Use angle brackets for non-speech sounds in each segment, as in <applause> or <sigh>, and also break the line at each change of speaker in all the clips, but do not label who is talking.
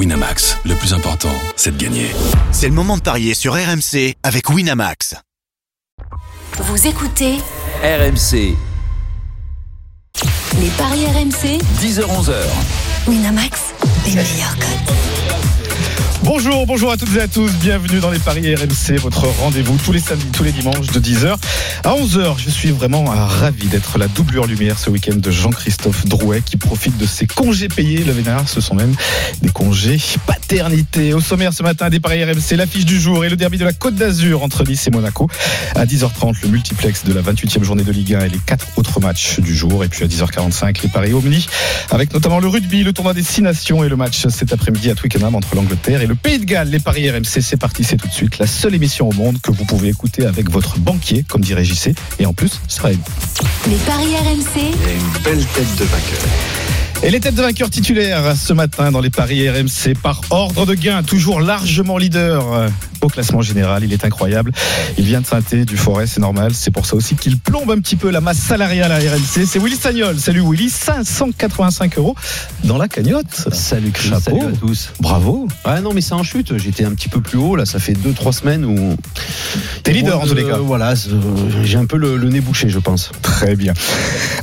Winamax, le plus important, c'est de gagner.
C'est le moment de parier sur RMC avec Winamax.
Vous écoutez
RMC,
les paris RMC
10h-11h.
Winamax, les meilleurs codes.
Bonjour, bonjour à toutes et à tous, bienvenue dans les Paris RMC, votre rendez-vous tous les samedis, tous les dimanches de 10h à 11h. Je suis vraiment ravi d'être la doublure lumière ce week-end de Jean-Christophe Drouet qui profite de ses congés payés. Le vénard, ce sont même des congés paternité. Au sommaire ce matin des Paris RMC, l'affiche du jour et le derby de la Côte d'Azur entre Nice et Monaco. À 10h30, le multiplex de la 28e journée de Ligue 1 et les quatre autres matchs du jour. Et puis à 10h45, les Paris Omni avec notamment le rugby, le tournoi des Six Nations et le match cet après-midi à Twickenham entre l'Angleterre et le Pays de Galles. Les Paris RMC, c'est parti, c'est tout de suite la seule émission au monde que vous pouvez écouter avec votre banquier, comme dirait JC. Et en plus, ça va être
Les paris RMC,
une belle tête de vainqueur.
Et les têtes de vainqueurs titulaires ce matin dans les paris RMC par ordre de gain, toujours largement leader euh, au classement général. Il est incroyable. Il vient de Sainté, du Forêt, c'est normal. C'est pour ça aussi qu'il plombe un petit peu la masse salariale à RMC. C'est Willy Sagnol. Salut Willy, 585 euros dans la cagnotte.
Salut Chris,
Chapeau.
salut à tous.
Bravo.
Ah non mais c'est en chute, j'étais un petit peu plus haut là, ça fait 2-3 semaines où...
T'es leader en tous les cas.
Euh, voilà, c'est- j'ai un peu le, le nez bouché je pense.
Très bien.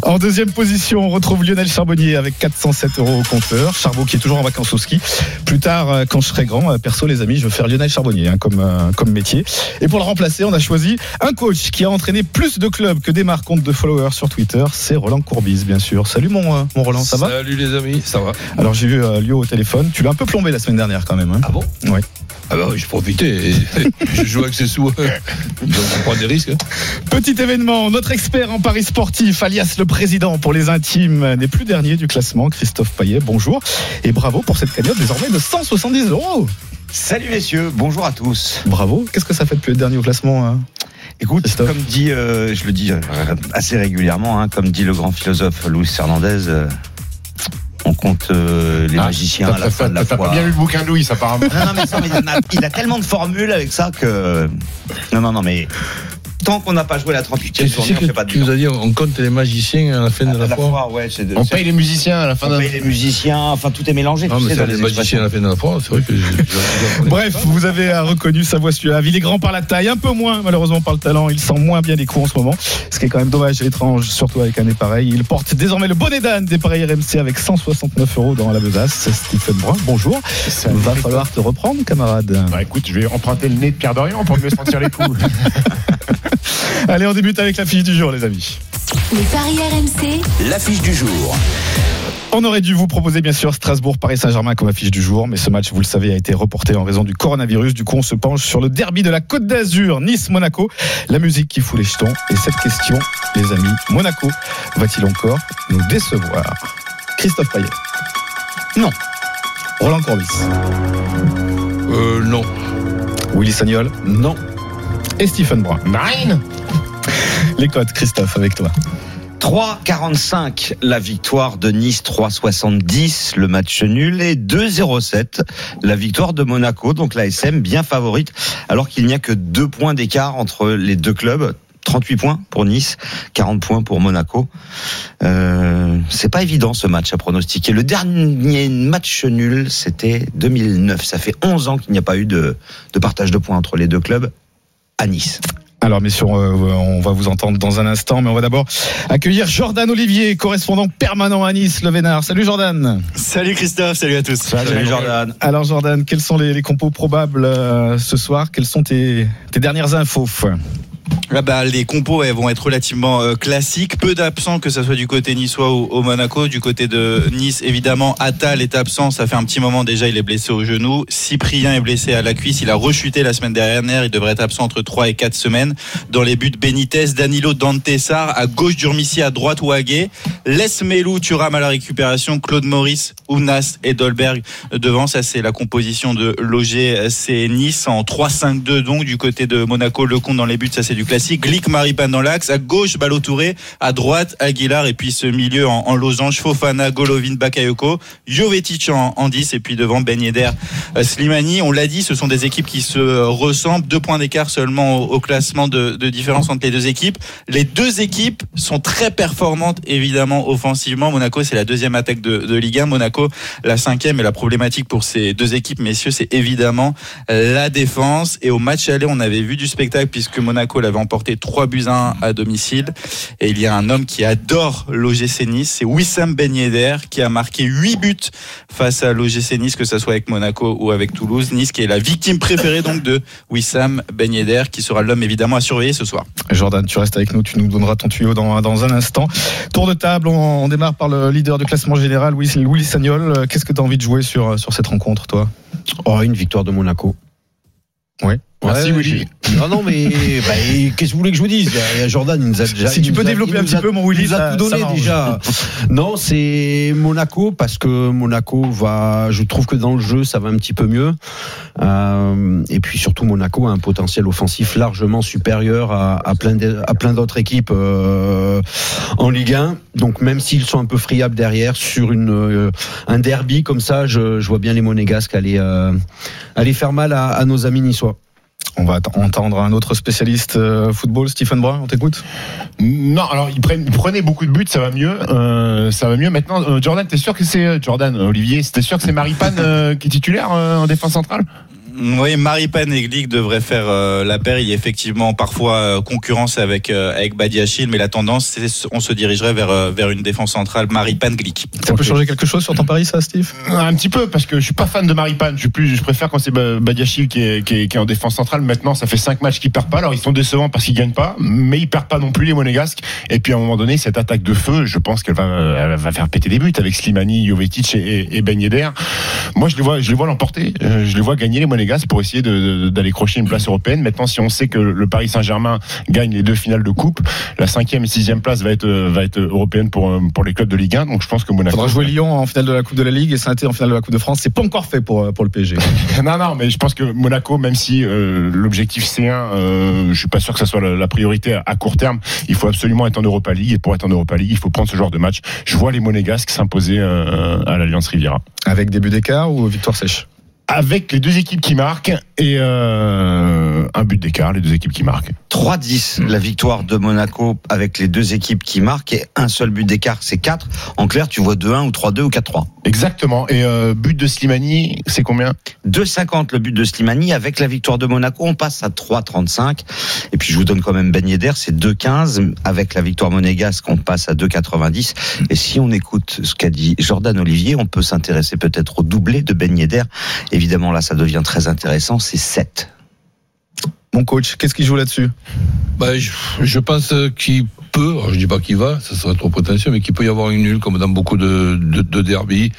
En deuxième position, on retrouve Lionel Charbonnier avec 407 euros au compteur. Charbot qui est toujours en vacances au ski. Plus tard, euh, quand je serai grand, euh, perso les amis, je veux faire Lionel Charbonnier hein, comme, euh, comme métier. Et pour le remplacer, on a choisi un coach qui a entraîné plus de clubs que des marques de followers sur Twitter. C'est Roland Courbis, bien sûr. Salut mon, euh, mon Roland, ça va
Salut les amis, ça va
Alors j'ai vu euh, Lio au téléphone. Tu l'as un peu plombé la semaine dernière quand même. hein.
Ah bon?
Ouais.
Ah bah oui, je profitais. <laughs> je joue avec ses sous. <laughs> Donc on prend des risques. hein.
Petit événement, notre expert en paris sportif, alias le président pour les intimes, n'est plus dernier du classement, Christophe Payet. Bonjour et bravo pour cette cagnotte désormais de 170 euros.
Salut messieurs, bonjour à tous.
Bravo. Qu'est-ce que ça fait depuis le dernier au classement hein
Écoute,
Christophe.
comme dit, euh, je le dis euh, assez régulièrement, hein, comme dit le grand philosophe Luis Fernandez, euh, on compte euh, les
Ah,
magiciens à la fin de la
T'as pas bien lu le bouquin de Louis, apparemment.
Non, non, mais, ça, mais il, en a, il a tellement de formules avec ça que. Non, non, non, mais. Tant qu'on n'a pas joué la 38e journée, on fait pas de
tu nous as dit on compte les magiciens à la fin de
À
la
la ouais, de-
On paye les musiciens à la fin
on
d'un.
paye les musiciens, enfin tout est mélangé.
Non, mais les magiciens à la fin de la fois, c'est vrai que.
Bref, vous avez euh, reconnu sa voix suave. Il est grand par la taille, un peu moins malheureusement par le talent. Il sent moins bien les coups en ce moment, ce qui est quand même dommage et étrange, surtout avec un nez pareil. Il porte désormais le bonnet d'âne des paris RMC avec 169 euros dans la besace. Stephen Brun, bonjour. Va falloir te reprendre, camarade.
Bah écoute, je vais emprunter le nez de Pierre Dorian pour mieux sentir les coups. <laughs> <laughs>
Allez, on débute avec la fiche du jour, les amis.
les paris RMC,
L'affiche du jour.
On aurait dû vous proposer bien sûr Strasbourg-Paris Saint-Germain comme affiche du jour, mais ce match, vous le savez, a été reporté en raison du coronavirus. Du coup, on se penche sur le derby de la Côte d'Azur, Nice-Monaco. La musique qui fout les jetons. Et cette question, les amis, Monaco va-t-il encore nous décevoir? Christophe Payet
Non.
Roland Courbis
Euh, non.
Willy Sagnol
Non.
Et Stephen Brun.
Nine
Les codes, Christophe, avec toi.
3,45 la victoire de Nice, 3,70 le match nul et 2,07 la victoire de Monaco. Donc la SM bien favorite alors qu'il n'y a que deux points d'écart entre les deux clubs. 38 points pour Nice, 40 points pour Monaco. Euh, c'est pas évident ce match à pronostiquer. Le dernier match nul, c'était 2009. Ça fait 11 ans qu'il n'y a pas eu de, de partage de points entre les deux clubs à Nice.
Alors, messieurs, euh, on va vous entendre dans un instant, mais on va d'abord accueillir Jordan Olivier, correspondant permanent à Nice, le Vénard. Salut Jordan.
Salut Christophe, salut à tous.
Salut Jordan.
Alors Jordan, quels sont les, les compos probables euh, ce soir? Quelles sont tes, tes dernières infos?
Ah bah, les compos elles vont être relativement euh, classiques. Peu d'absents, que ce soit du côté niçois ou au Monaco. Du côté de Nice, évidemment, Attal est absent. Ça fait un petit moment déjà, il est blessé au genou. Cyprien est blessé à la cuisse. Il a rechuté la semaine dernière. Il devrait être absent entre 3 et 4 semaines. Dans les buts, Benitez, Danilo, Dantessar. À gauche, Durmissi. À droite, Ouagé. Les Melou, Thuram à la récupération. Claude Maurice, Ounas et Dolberg devant. Ça, c'est la composition de l'OGC Nice en 3-5-2. Donc, du côté de Monaco, le compte dans les buts, ça, c'est du classique. Glick, Maripane dans l'axe. À gauche, Balotouré. À droite, Aguilar. Et puis ce milieu en, en losange, Fofana, Golovin, Bakayoko. Jovetic en, en 10. Et puis devant Ben euh, Slimani. On l'a dit, ce sont des équipes qui se euh, ressemblent. Deux points d'écart seulement au, au classement de, de différence entre les deux équipes. Les deux équipes sont très performantes, évidemment, offensivement. Monaco, c'est la deuxième attaque de, de Ligue 1. Monaco, la cinquième. Et la problématique pour ces deux équipes, messieurs, c'est évidemment la défense. Et au match aller, on avait vu du spectacle puisque Monaco l'avait emporté 3 buts à 1 à domicile. Et il y a un homme qui adore l'OGC Nice, c'est Wissam Ben Yedder qui a marqué 8 buts face à l'OGC Nice, que ce soit avec Monaco ou avec Toulouse. Nice qui est la victime préférée donc de Wissam Ben Yedder, qui sera l'homme évidemment à surveiller ce soir.
Jordan, tu restes avec nous, tu nous donneras ton tuyau dans, dans un instant. Tour de table, on, on démarre par le leader du classement général, Louis, Louis Sagnol. Qu'est-ce que tu as envie de jouer sur, sur cette rencontre, toi?
Oh, une victoire de Monaco.
Oui.
Merci,
Ouais,
Willy.
Non, non, mais <laughs> bah, qu'est-ce que vous voulez que je vous dise? Il y a Jordan, il nous a déjà.
Si tu peux
a-
développer un petit
a-
peu, mon Willy,
il nous a
ça-
tout donné déjà. Non, c'est Monaco parce que Monaco va. Je trouve que dans le jeu, ça va un petit peu mieux. Euh, et puis surtout, Monaco a un potentiel offensif largement supérieur à, à plein de- à plein d'autres équipes euh, en Ligue 1. Donc même s'ils sont un peu friables derrière sur une euh, un derby comme ça, je, je vois bien les Monégasques aller euh, aller faire mal à, à nos amis niçois.
On va entendre un autre spécialiste euh, football, Stephen Brun, on t'écoute?
Non, alors ils prenaient beaucoup de buts, ça va mieux. euh, ça va mieux. Maintenant, euh, Jordan, t'es sûr que c'est Jordan, Olivier, t'es sûr que c'est Maripane euh, qui est titulaire en défense centrale?
Oui, Maripane et Glick devraient faire euh, la paire. Il y a effectivement parfois euh, concurrence avec euh, avec Badiachil, mais la tendance, c'est on se dirigerait vers euh, vers une défense centrale Maripane Glick.
Ça peut changer quelque chose sur ton pari, ça, Steve?
Un petit peu, parce que je suis pas fan de Maripane. Je suis plus, je préfère quand c'est Ba- Badiachil qui est, qui, est, qui est en défense centrale. Maintenant, ça fait cinq matchs qu'ils perdent pas. Alors ils sont décevants parce qu'ils gagnent pas, mais ils perdent pas non plus les Monégasques. Et puis à un moment donné, cette attaque de feu, je pense qu'elle va, elle va faire péter des buts avec Slimani, Jovetic et, et, Ben Yedder. Moi, je les vois, je les vois l'emporter. Je les vois gagner les Monégasques pour essayer d'aller crocher une place européenne. Maintenant, si on sait que le Paris Saint-Germain gagne les deux finales de coupe, la cinquième et sixième place va être euh, va être européenne pour euh, pour les clubs de Ligue 1. Donc je pense que
Il
Monaco.
faudra jouer Lyon en finale de la Coupe de la Ligue et Saint-Étienne en finale de la Coupe de France. C'est pas encore fait pour, euh, pour le PSG. <laughs>
Non, non, mais je pense que Monaco, même si euh, l'objectif C1, euh, je suis pas sûr que ça soit la, la priorité à, à court terme, il faut absolument être en Europa League. Et pour être en Europa League, il faut prendre ce genre de match. Je vois les Monégasques s'imposer euh, à l'Alliance Riviera.
Avec début d'écart ou victoire sèche?
Avec les deux équipes qui marquent et euh, un but d'écart, les deux équipes qui marquent.
3-10, la victoire de Monaco avec les deux équipes qui marquent et un seul but d'écart, c'est 4. En clair, tu vois 2-1 ou 3-2 ou 4-3.
Exactement. Et euh, but de Slimani, c'est combien?
2,50 le but de Slimani. Avec la victoire de Monaco, on passe à 3,35. Et puis je vous donne quand même Ben Yedder, c'est 2,15. Avec la victoire monégasque, on passe à 2,90. Et si on écoute ce qu'a dit Jordan Olivier, on peut s'intéresser peut-être au doublé de Ben Yedder. Évidemment, là, ça devient très intéressant, c'est 7.
Mon coach, qu'est-ce qu'il joue là-dessus?
Bah, je, je pense qu'il peut, alors je dis pas qu'il va, ça serait trop prétentieux, mais qu'il peut y avoir une nulle, comme dans beaucoup de, de, de derby.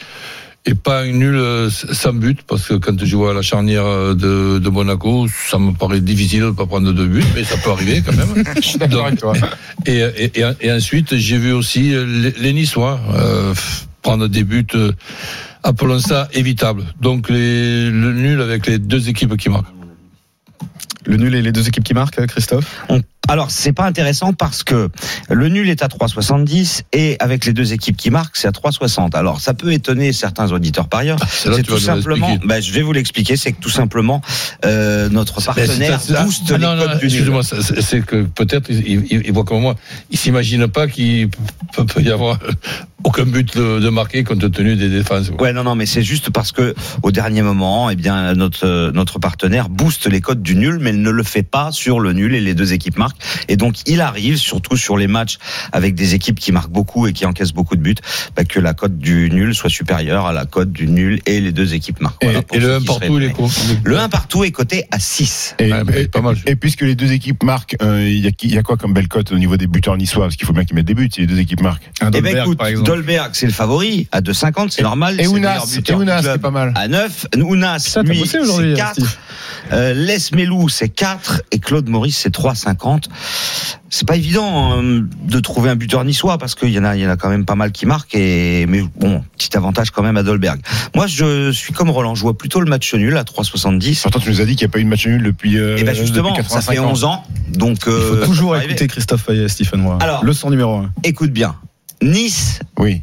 Et pas une nulle euh, sans but, parce que quand je vois la charnière euh, de, de Monaco, ça me paraît difficile de ne pas prendre deux buts, mais ça peut arriver quand même. <laughs>
Je suis d'accord avec toi.
Et, et, et, et ensuite, j'ai vu aussi les, les Niçois euh, prendre des buts, euh, appelons ça évitable. Donc les, le nul avec les deux équipes qui marquent.
Le nul et les deux équipes qui marquent, Christophe?
On- Alors, c'est pas intéressant parce que le nul est à 3,70 et avec les deux équipes qui marquent, c'est à 3,60. Alors, ça peut étonner certains auditeurs par ailleurs.
C'est là
C'est tout simplement, bah, je vais vous l'expliquer, c'est que tout simplement, euh, notre partenaire
c'est- c'est-
booste
ah,
les
non, non,
codes du nul.
excusez-moi, c'est- que peut-être il, il, il voit comme moi, il s'imagine pas qu'il peut, peut y avoir <laughs> aucun but de, de marqué compte tenu des défenses.
Ouais, non, non, mais c'est juste parce que au dernier moment, eh bien, notre notre partenaire booste les codes du nul, mais il ne le fait pas sur le nul et les deux équipes marquent. Et donc, il arrive, surtout sur les matchs avec des équipes qui marquent beaucoup et qui encaissent beaucoup de buts, bah, que la cote du nul soit supérieure à la cote du nul et les deux équipes marquent. Voilà,
Et le
ceux
1
qui
partout, il
seraient
est quoi
Le 1 partout est coté à 6.
Et,
Ouais, mais
et-
pas mal.
et puisque les deux équipes marquent, euh, il y, a, il y a quoi comme belle cote au niveau des buteurs niçois? Parce qu'il faut bien qu'ils mettent des buts si les deux équipes marquent.
Un
Eh ben
Dolberg,
écoute,
par exemple.
Dolberg, c'est le favori à 2,50, c'est normal.
Et Ounas, c'est pas mal.
À 9, Ounas, c'est
hein,
4.
Steve.
Euh, Les Melou, c'est 4. Et Claude Maurice, c'est 3,50. 3,60. C'est pas évident hein, de trouver un buteur niçois parce qu'il y en a, il y en a quand même pas mal qui marquent. Et mais bon, petit avantage quand même à Dolberg. Moi, je suis comme Roland. Je vois plutôt le match nul à 3,70.
Pourtant, tu nous as dit qu'il n'y a pas eu de match nul depuis. Euh,
et ben justement,
depuis
ça fait
85 ans.
11 ans. Donc,
Il faut
euh,
toujours
arriver.
écouter Christophe Payet, Stephen Moore.
Alors.
Leçon numéro 1.
Écoute bien. Nice,
Oui,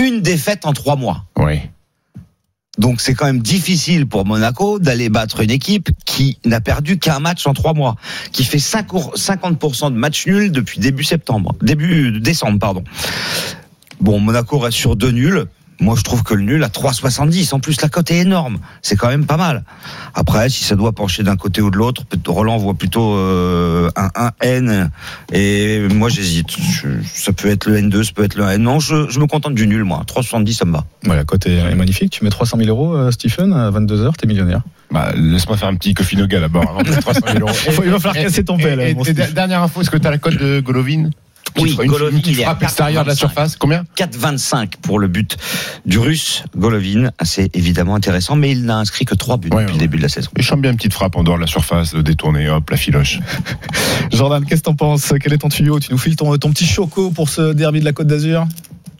une défaite en trois mois.
oui.
Donc c'est quand même difficile pour Monaco d'aller battre une équipe qui n'a perdu qu'un match en trois mois, qui fait 5 ou- 50% de matchs nuls depuis début septembre, début décembre, pardon. Bon, Monaco reste sur deux nuls. Moi, je trouve que le nul à 3,70. En plus, la cote est énorme. C'est quand même pas mal. Après, si ça doit pencher d'un côté ou de l'autre, Roland voit plutôt euh, un 1 N. Et moi, j'hésite. Ça peut être le N2, ça peut être le N. Non, je, je me contente du nul, moi. 3,70, ça me va.
Ouais, la cote est, est magnifique. Tu mets 300 000 euros, euh, Stephen, à 22h, t'es millionnaire.
Bah, laisse-moi faire un petit Kofi Noga d'abord avant de mettre 300 000 euros.
Faut- <laughs> il va falloir
Et-
casser ton pelle, Steve.
Dernière info, est-ce que tu as la cote de Golovin?
Oui, Golovin,
une petite
il est à
frappe extérieure de la
4,25.
surface. Combien
4,25 pour le but du russe Golovin. C'est évidemment intéressant, mais il n'a inscrit que 3 buts
Ouais,
depuis
ouais.
le début de la saison.
Et je sens bien une petite frappe en dehors de la surface, euh, détournée, hop, la filoche. <laughs>
Jordan, qu'est-ce que t'en penses? Quel est ton tuyau? Tu nous files ton, ton petit choco pour ce derby de la Côte d'Azur?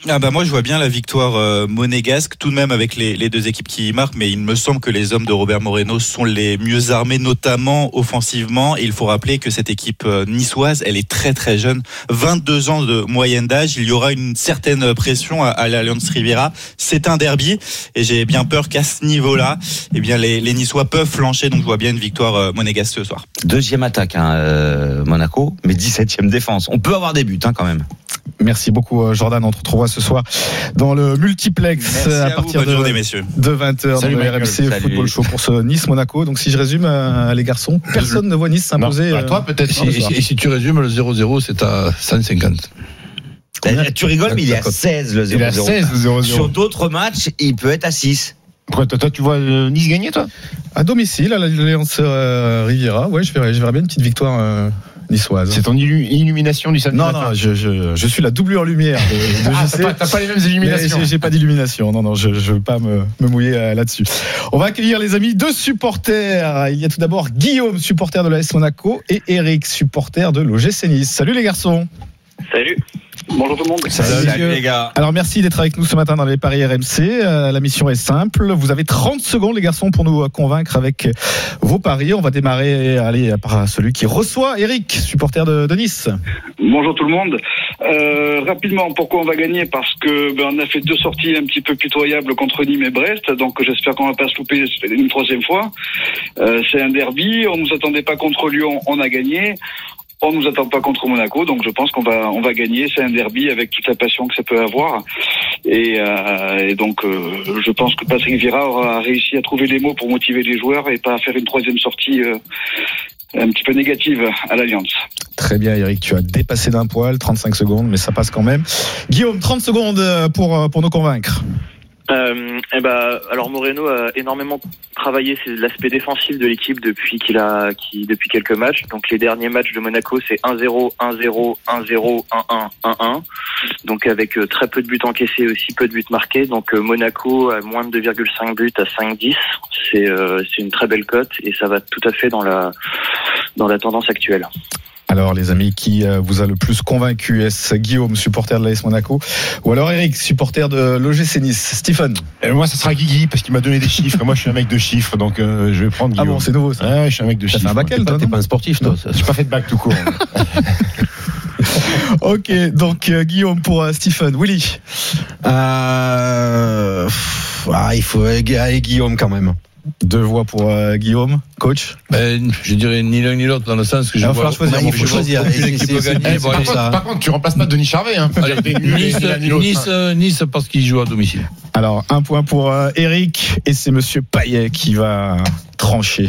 Ah bah moi je vois bien la victoire euh, monégasque tout de même avec les, les deux équipes qui y marquent mais il me semble que les hommes de Robert Moreno sont les mieux armés notamment offensivement. Il faut rappeler que cette équipe euh, niçoise elle est très très jeune. 22 ans de moyenne d'âge il y aura une certaine pression à, à l'Alliance Riviera. C'est un derby et j'ai bien peur qu'à ce niveau là eh bien les, les niçois peuvent flancher. Donc je vois bien une victoire euh, monégasque ce soir.
Deuxième attaque, hein, euh, Monaco, mais 17e défense. On peut avoir des buts hein, quand même.
Merci beaucoup, euh, Jordan. On te retrouvera ce soir dans le multiplex
Merci
euh, à, partir de,
journée messieurs
de 20h dans
Salut,
le
Michael.
RMC
Salut.
Football Show pour ce Nice-Monaco. Donc, si je résume, euh, les garçons, personne ne voit Nice s'imposer.
bah,
euh,
toi, peut-être.
Et si,
non,
et si- et si tu résumes, le 0-0, c'est à 150.
Combien
Eh, tu rigoles, mais il est à 16 le 0-0.
Il est à 16 le
Sur
0-0.
d'autres matchs, il peut être à 6.
Pourquoi, toi, toi, tu vois Nice gagner, toi?
À domicile, à l'Alliance euh, Riviera. Ouais, je verrais, je verrais bien une petite victoire euh, niçoise.
C'est ton illu- illumination du samedi
Non,
matin
non, je, je, je suis la doublure lumière de, de <laughs>
Ah,
JC.
t'as pas, les mêmes illuminations.
j'ai- pas d'illumination. Non, non, je ne veux pas me, me mouiller euh, là-dessus. On va accueillir les amis deux supporters. Il y a tout d'abord Guillaume, supporter de l'AS Monaco, et Eric, supporter de l'OGC Nice. Salut les garçons.
Salut. Bonjour tout le monde.
Salut,
les gars.
Alors merci d'être avec nous ce matin dans les paris RMC. Euh, la mission est simple. Vous avez 30 secondes les garçons pour nous euh, convaincre avec vos paris. On va démarrer allez, par celui qui reçoit Eric, supporter de, de Nice.
Bonjour tout le monde. Euh, rapidement, pourquoi on va gagner? Parce que ben, on a fait deux sorties un petit peu pitoyables contre Nîmes et Brest, donc j'espère qu'on va pas se louper une troisième fois. Euh, c'est un derby. On nous attendait pas contre Lyon, on a gagné. On nous attend pas contre Monaco, donc je pense qu'on va on va gagner. C'est un derby avec toute la passion que ça peut avoir. Et, euh, et donc euh, je pense que Patrick Vieira aura réussi à trouver les mots pour motiver les joueurs et pas faire une troisième sortie euh, un petit peu négative à l'Alliance.
Très bien Eric, tu as dépassé d'un poil, 35 secondes, mais ça passe quand même. Guillaume, 30 secondes pour, euh, pour nous convaincre.
Euh, eh ben, alors Moreno a énormément travaillé l'aspect défensif de l'équipe depuis qu'il a, qui, depuis quelques matchs. Donc les derniers matchs de Monaco, c'est 1-0, 1-0, 1-0, 1-1, 1-1. Donc avec euh, très peu de buts encaissés aussi, peu de buts marqués. Donc euh, Monaco a moins de 2,5 buts à 5-10. C'est euh, c'est une très belle cote et ça va tout à fait dans la dans la tendance actuelle.
Alors les amis, qui euh, vous a le plus convaincu? Est-ce Guillaume, supporter de l'AS Monaco? Ou alors Eric, supporter de l'OGC Nice? Stephen?
Et moi, ça sera Guigui parce qu'il m'a donné des chiffres. moi, je suis un mec de chiffres, donc euh, je vais prendre
Ah
Guillaume.
bon, c'est nouveau ça
Ouais, je suis un mec de
T'as
chiffres.
fait un bac
T'es
non
pas un sportif, toi.
J'ai pas fait de bac tout court. <laughs>
Ok, donc euh, Guillaume pour euh, Stephen. Willy
Euh, pff, ah, il faut aller Guillaume quand même.
Deux voix pour euh, Guillaume. Coach?
Ben, je dirais ni l'un ni l'autre dans le sens que je
Il va falloir choisir, il faut
Bon,
par, contre, tu remplaces pas Denis Charvet. Hein.
allez, Nice, nice, euh, nice parce qu'il joue à domicile.
Alors, un point pour euh, Eric, et c'est Monsieur Payet qui va trancher.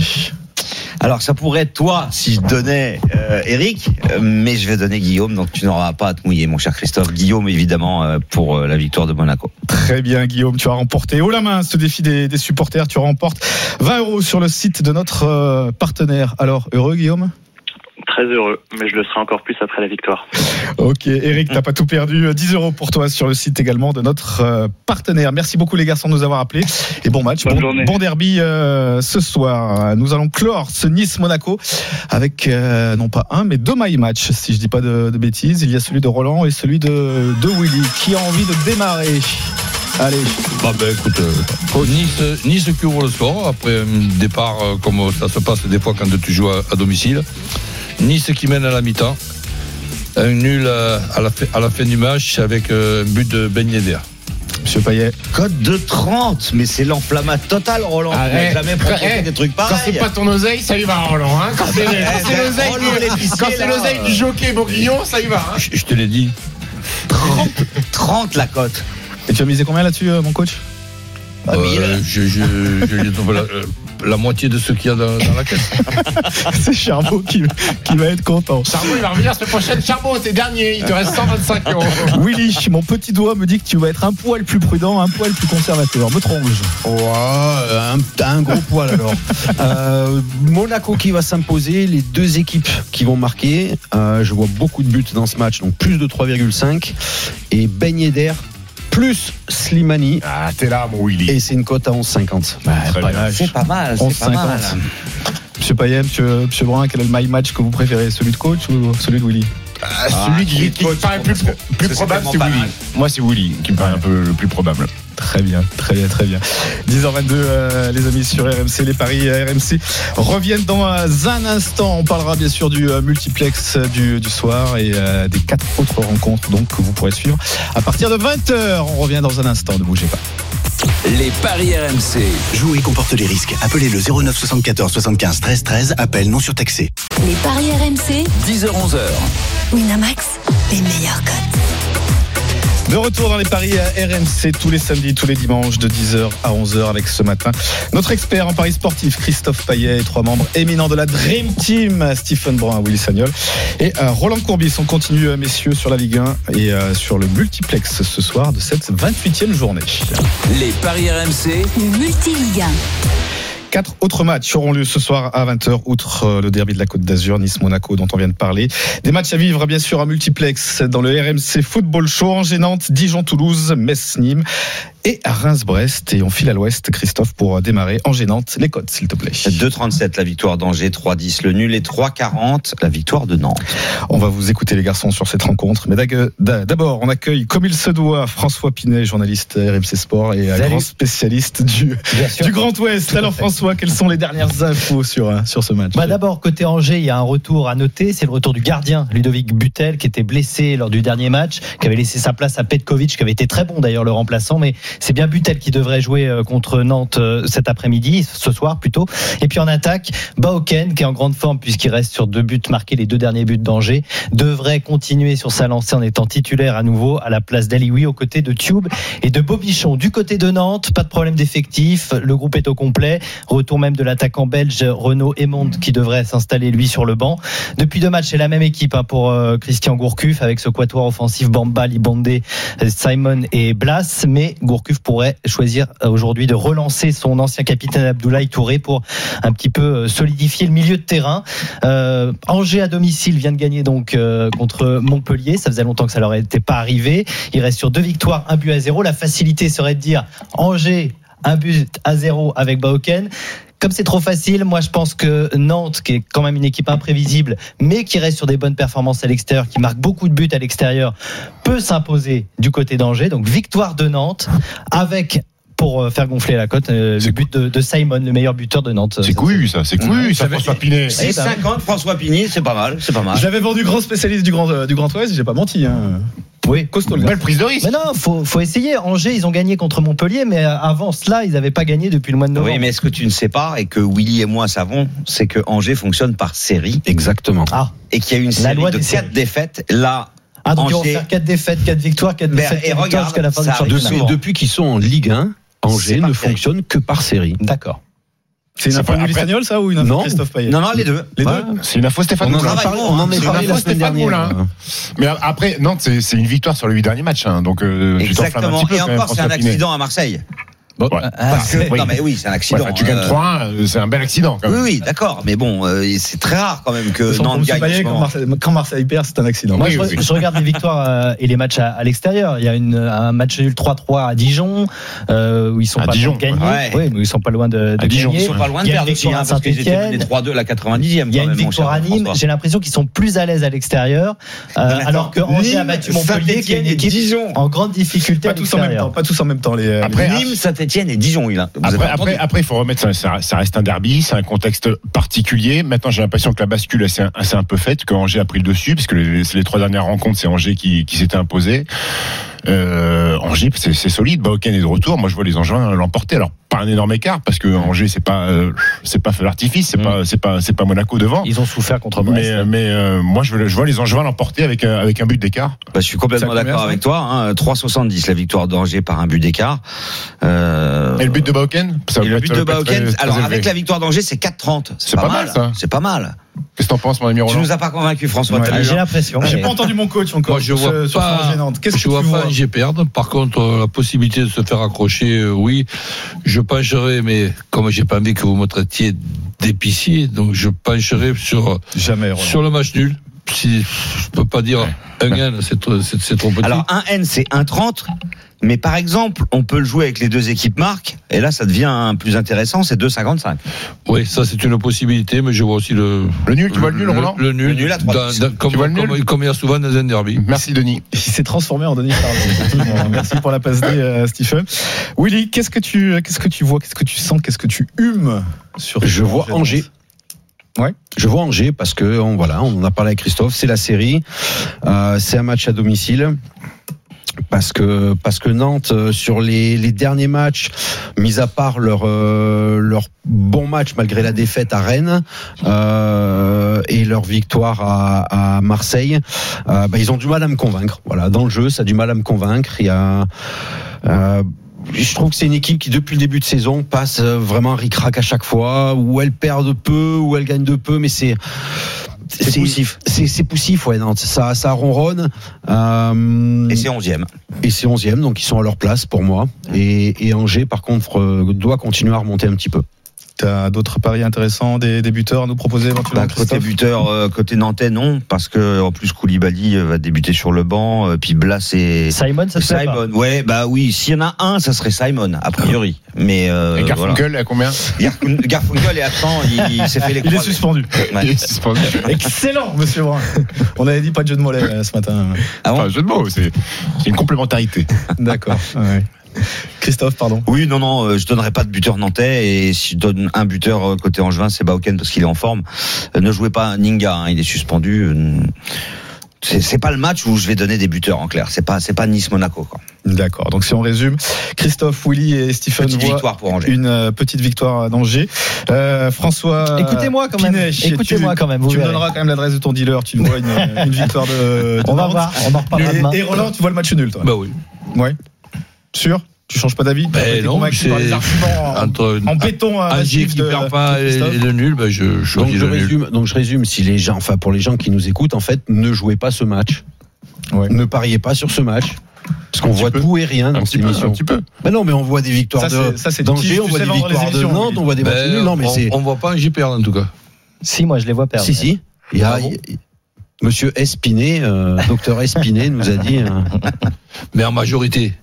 Alors ça pourrait être toi si je donnais euh, Eric, mais je vais donner Guillaume, donc tu n'auras pas à te mouiller, mon cher Christophe. Guillaume, évidemment, euh, pour euh, la victoire de Monaco.
Très bien, Guillaume, tu as remporté haut la main ce défi des, supporters. Tu remportes 20 euros sur le site de notre partenaire. Alors, heureux, Guillaume?
Très heureux, mais je le serai encore plus après la victoire.
Ok, Eric, t'as pas tout perdu. 10 euros pour toi sur le site également de notre euh, partenaire. Merci beaucoup les garçons de nous avoir appelés. Et bon match, bon, derby euh, ce soir. Nous allons clore ce Nice-Monaco avec euh, non pas un, mais deux my match, si je dis pas de, de bêtises. Il y a celui de Roland et celui de, de Willy. Qui a envie de démarrer? Allez,
Ah ben écoute, euh, nice, nice qui ouvre le score après un départ euh, comme ça se passe des fois quand tu joues à, à domicile. Nice qui mène à la mi-temps. Un nul euh, à la, fin- à la fin du match avec euh, un but de Ben Yedder.
Monsieur Payet.
Code de 30, mais c'est l'enflammade totale, Roland.
Ah, eh,
jamais proposé
eh,
des trucs
Quand
pareils.
c'est pas ton oseille, ça y va, Roland. Hein quand c'est quand
ben,
l'oseille du- quand jockey Bourguignon, ça y va. hein.
Je, je te l'ai dit.
30, 30 la cote.
Et tu as misé combien là-dessus, euh, mon coach
Ah, mais
Euh, je, je, je la, moitié de ce qu'il y a dans, dans la caisse. <laughs>
C'est Charbot qui, qui va être content.
Charbot, il va revenir semaine prochaine. Charbot, t'es dernier. Il te reste 125 euros. <laughs>
Willy, mon petit doigt me dit que tu vas être un poil plus prudent, un poil plus conservateur. Me trompe
Ouais, un, un gros poil alors. <laughs> Euh, Monaco qui va s'imposer, les deux équipes qui vont marquer. Euh, je vois beaucoup de buts dans ce match, donc plus de 3,5. Et Ben Yedder plus Slimani.
Ah, t'es là, mon Willy.
Et c'est une cote à 11,50.
Très bien.
C'est pas mal, c'est pas
11,50.
mal.
Monsieur Payet, monsieur, monsieur Brun, quel est le my match que vous préférez? Celui de coach ou celui de Willy?
Ah, celui qui, qui me paraît plus, plus probable, c'est Willy.
mal.
Moi, c'est Willy qui me paraît un peu le plus probable.
Très bien, très bien, très bien. 10h22, euh, les amis, sur RMC, les paris euh, RMC reviennent dans euh, un instant. On parlera bien sûr du euh, multiplex du, du soir et euh, des quatre autres rencontres donc que vous pourrez suivre à partir de 20h. On revient dans un instant, ne bougez pas.
Les paris RMC.
Jouer comporte les risques. Appelez le 09 74 75 13 13. Appel non surtaxé.
Les paris RMC,
10h-11h.
Winamax, les meilleurs cotes.
De retour dans les paris à RMC tous les samedis, tous les dimanches de 10h à 11h avec ce matin notre expert en paris sportif Christophe Payet et trois membres éminents de la Dream Team Stephen Brun, Willy Sagnol et euh, Roland Courbis. On continue euh, messieurs sur la Ligue 1 et euh, sur le multiplex ce soir de cette 28e journée.
Les paris RMC.
Le multi-Ligue 1.
Quatre autres matchs auront lieu ce soir à 20h, outre euh, le derby de la Côte d'Azur, Nice-Monaco, dont on vient de parler. Des matchs à vivre, bien sûr, à multiplex dans le RMC Football Show, Angers Nantes, Dijon-Toulouse, Metz-Nîmes et à Reims-Brest. Et on file à l'ouest, Christophe, pour démarrer Angers Nantes. Les codes, s'il te plaît.
2,37 la victoire d'Angers, 3,10 le nul et 3,40 la victoire de Nantes.
On va vous écouter, les garçons, sur cette rencontre. Mais d'abord, on accueille, comme il se doit, François Pinet, journaliste RMC Sport et un
Salut.
grand spécialiste du, Grand Ouest.
Tout
Alors,
fait.
François, quelles sont les dernières infos sur, euh, sur ce match?
Bah D'abord, côté Angers, il y a un retour à noter. C'est le retour du gardien, Ludovic Butel, qui était blessé lors du dernier match, qui avait laissé sa place à Petkovic, qui avait été très bon d'ailleurs le remplaçant. Mais c'est bien Butel qui devrait jouer euh, contre Nantes euh, cet après-midi, ce soir plutôt. Et puis en attaque, Baoken, qui est en grande forme puisqu'il reste sur deux buts marqués, les deux derniers buts d'Angers, devrait continuer sur sa lancée en étant titulaire à nouveau à la place d'Alioui aux côtés de Tube et de Bobichon. Du côté de Nantes, pas de problème d'effectif. Le groupe est au complet. Retour même de l'attaquant belge Renaud Emond qui devrait s'installer lui sur le banc. Depuis deux matchs, c'est la même équipe hein, pour euh, Christian Gourcuff avec ce quatuor offensif Bamba, Libondé, Simon et Blas. Mais Gourcuff pourrait choisir euh, aujourd'hui de relancer son ancien capitaine Abdoulaye Touré pour un petit peu euh, solidifier le milieu de terrain. Euh, Angers à domicile vient de gagner donc contre Montpellier. Ça faisait longtemps que ça leur était pas arrivé. Il reste sur deux victoires, un but à zéro. La facilité serait de dire Angers un but à zéro avec Baoken. Comme c'est trop facile, moi je pense que Nantes, qui est quand même une équipe imprévisible, mais qui reste sur des bonnes performances à l'extérieur, qui marque beaucoup de buts à l'extérieur, peut s'imposer du côté d'Angers. Donc victoire de Nantes avec pour euh, faire gonfler la cote euh, le but de, de Simon, le meilleur buteur de Nantes.
C'est couillu, ça, c'est couillu, ça, François Pinet.
Eh ben,
6,50 François Pigny, c'est pas mal, c'est pas mal.
J'avais vendu grand spécialiste du Grand, euh, du Grand Ouest, j'ai pas menti. Hein.
Oui,
costaud.
Belle prise de risque.
Mais non, faut, faut essayer. Angers, ils ont gagné contre Montpellier, mais avant cela, ils n'avaient pas gagné depuis le mois de novembre.
Oui, mais ce que tu ne sais pas et que Willy et moi savons, c'est que Angers fonctionne par série.
Exactement.
Ah.
Et qu'il y a une
La
série
loi
de
des
quatre
séries.
défaites. Là,
Ah, donc ils vont faire 4 défaites, 4 victoires, 4
Ben,
défaites,
et
4 victoires
regarde,
jusqu'à la fin du championnat.
Depuis, depuis qu'ils sont en Ligue 1, Angers ne
série.
fonctionne que par série.
D'accord.
C'est une info de Espagnol, ça, ou une info de
Non.
Christophe Payet
Non, non, les deux.
Les
Voilà.
deux
C'est une info Stéphane
On en, a
Moulin.
parlé, on en
C'est
est
une
parlé
info
la semaine
Stéphane
dernière.
Moulin. Mais après, Nantes, c'est c'est une victoire sur les huit derniers matchs. hein, donc, euh, tu t'enflammes un
Exactement.
petit peu
Et encore, c'est un accident à Marseille.
Ouais.
Parce que-
Oui.
Non mais oui, c'est un accident.
Ouais, tu gagnes
Euh,
3-1, euh, c'est un bel accident. Quand
Oui,
même.
oui, d'accord, mais bon, euh, c'est très rare quand même que Nantes gagne.
quand. Marseille, quand Marseille perd, c'est un accident.
Moi,
Oui,
je,
oui.
je regarde les victoires euh, et les matchs à, à l'extérieur. Il y a une, un match nul 3-3 à Dijon, euh, où ils sont
À
pas
Dijon,
loin de gagner.
ouais.
Oui, mais ils sont pas loin de, de
À Dijon,
gagner.
Ils sont pas loin de perdre aussi, hein, parce qu'ils étaient menés
Saint-Etienne.
3-2 à la 90e.
Il y a une
même,
victoire à Nîmes. J'ai l'impression qu'ils sont plus à l'aise à l'extérieur, euh, alors que Angers a
Nîmes,
battu Montpellier, qui est une équipe
Dijon.
en grande difficulté
Pas
à
tous en même temps.
l'extérieur.
Pas tous en même temps. Les,
Après,
Nîmes, Saint-Etienne et Dijon, il a. Vous avez
Après, il faut remettre ça, ça, ça reste un derby, c'est un contexte particulier. Maintenant, j'ai l'impression que la bascule s'est elle s'est un peu faite, que Angers a pris le dessus, parce que les, les trois dernières rencontres, c'est Angers qui, qui s'était imposé. Euh, Angers, c'est c'est solide. Baoken est de retour. Moi, je vois les Angevins l'emporter. Alors, pas un énorme écart, parce que Angers, c'est pas, euh, c'est pas fait l'artifice, c'est pas, c'est pas, c'est pas Monaco devant.
Ils ont souffert contre Brest.
Mais, mais euh, moi, je, veux- je vois les Angevins l'emporter avec, un- avec un but d'écart.
Bah, je suis complètement d'accord avec toi. Hein, 3,70 la victoire d'Angers par un but d'écart. Euh,
Et le but de
le but
très
alors avec la victoire d'Angers, c'est 4,30.
C'est pas mal, ça.
C'est pas mal.
Qu'est-ce que t'en penses, mon ami
Tu
Roland
nous as pas convaincu, François.
Ouais.
J'ai l'impression.
J'ai pas entendu mon coach encore
Moi, je
sur
vois
ce- sur
pas.
Qu'est-ce que
je
tu
vois
vois
pas Angers perdre. Par contre, euh, la possibilité de se faire accrocher, euh, oui. Je pencherai, mais comme j'ai pas envie que vous me traitiez d'épicier, donc je pencherai sur,
Jamais. Roland.
sur le match nul. Si, je peux pas dire un N, c'est trop, trop petit.
Alors, un N, c'est 1,30. Mais par exemple, on peut le jouer avec les deux équipes marques. Et là, ça devient plus intéressant, c'est 2,55.
oui, ça c'est une possibilité, mais je vois aussi le.
Le nul, tu vois le nul, Roland
Le, nul,
Le nul à trois
dans-
dix.
dans- comme,
Tu vois le nul
comme- comme il y a souvent dans un derby.
Merci, Denis.
Il s'est transformé en Denis effectivement. Merci pour la passe D, euh, Stephen. Willy, qu'est-ce que tu, qu'est-ce que tu vois, qu'est-ce que tu sens, qu'est-ce que tu humes sur
Je vois
Angers
Angers.
Ouais.
Je vois Angers parce que on, voilà, on en a parlé avec Christophe, c'est la série, Euh, c'est un match à domicile. Parce que parce que Nantes euh, sur les, les derniers matchs, mis à part leur euh, leur bon match malgré la défaite à Rennes euh, et leur victoire à, à Marseille, euh, bah, ils ont du mal à me convaincre. Voilà, dans le jeu, ça a du mal à me convaincre. Il y a euh, je trouve que c'est une équipe qui, depuis le début de saison, passe vraiment ric-rac à chaque fois, où elle perd de peu, où elle gagne de peu, mais c'est.
C'est poussif.
C'est poussif, ouais, Nantes. Ça, ça ronronne. Euh,
Et c'est 11e.
et c'est 11e, donc ils sont à leur place pour moi. Et, et Angers, par contre, euh, doit continuer à remonter un petit peu.
T'as d'autres paris intéressants, des, des buteurs à nous proposer éventuellement
Bah, côté buteur, euh, côté nantais, non, parce que en plus Koulibaly euh, va débuter sur le banc, euh, puis Blas et
Simon, ça se pas.
Simon. Ouais, bah oui, s'il y en a un, ça serait Simon, a priori. Mais euh,
Et
voilà.
Garfunkel, à combien?
Garfun- Garfunkel est absent, il, il s'est fait les
Il est suspendu.
Ouais.
Il est suspendu.
Excellent, monsieur Brun. On avait dit pas de jeu de mollet ce matin.
Ah bon?
Enfin, jeu de mots, c'est c'est une complémentarité.
D'accord. ouais. <laughs> Christophe, pardon.
Oui, non, non, euh, je donnerai pas de buteur nantais et si je donne un buteur euh, côté Angevin, c'est Bauken parce qu'il est en forme. Euh, ne jouez pas Ninga, hein, il est suspendu. C'est pas le match où je vais donner des buteurs en clair. C'est pas c'est pas Nice Monaco quoi.
D'accord. Donc si on résume, Christophe, Willy et Stephen
Petite
voient
victoire pour Angers.
une petite victoire d'Angers. Euh, François.
Écoutez-moi quand même.
Pinèche,
Écoutez-moi
tu-
quand même, vous
Tu me donneras quand même l'adresse de ton dealer. Tu vois une, <laughs> une victoire de. de
On va
Nantes.
voir, on en reparlera demain.
et Roland, tu vois le match nul, toi
Bah oui.
Ouais. Sûr Tu changes pas d'avis
Ben non,
convaincu par les
c'est-
arguments en-
Entre
en béton à massif
qui
de-
perd pas
de
et, le nul, ben je
Donc je
nul.
résume, donc je résume, si les gens, enfin pour les gens qui nous écoutent, en fait, ne jouez pas ce match.
Ouais.
Ne pariez pas sur ce match. Parce qu'on voit
peu.
tout et rien dans cette émission.
un petit peu.
Mais non, mais on voit des victoires
Ça,
de
ça,
d'Angers, on voit des victoires de Nantes, on voit des matchs
Ben,
nuls. Non, mais
on,
c'est.
on voit pas Angers perdre en tout cas.
Si, moi, je les vois perdre.
Si, si. Il y a, Monsieur Espinet, euh, docteur Espinet nous a dit. euh,
Mais en majorité.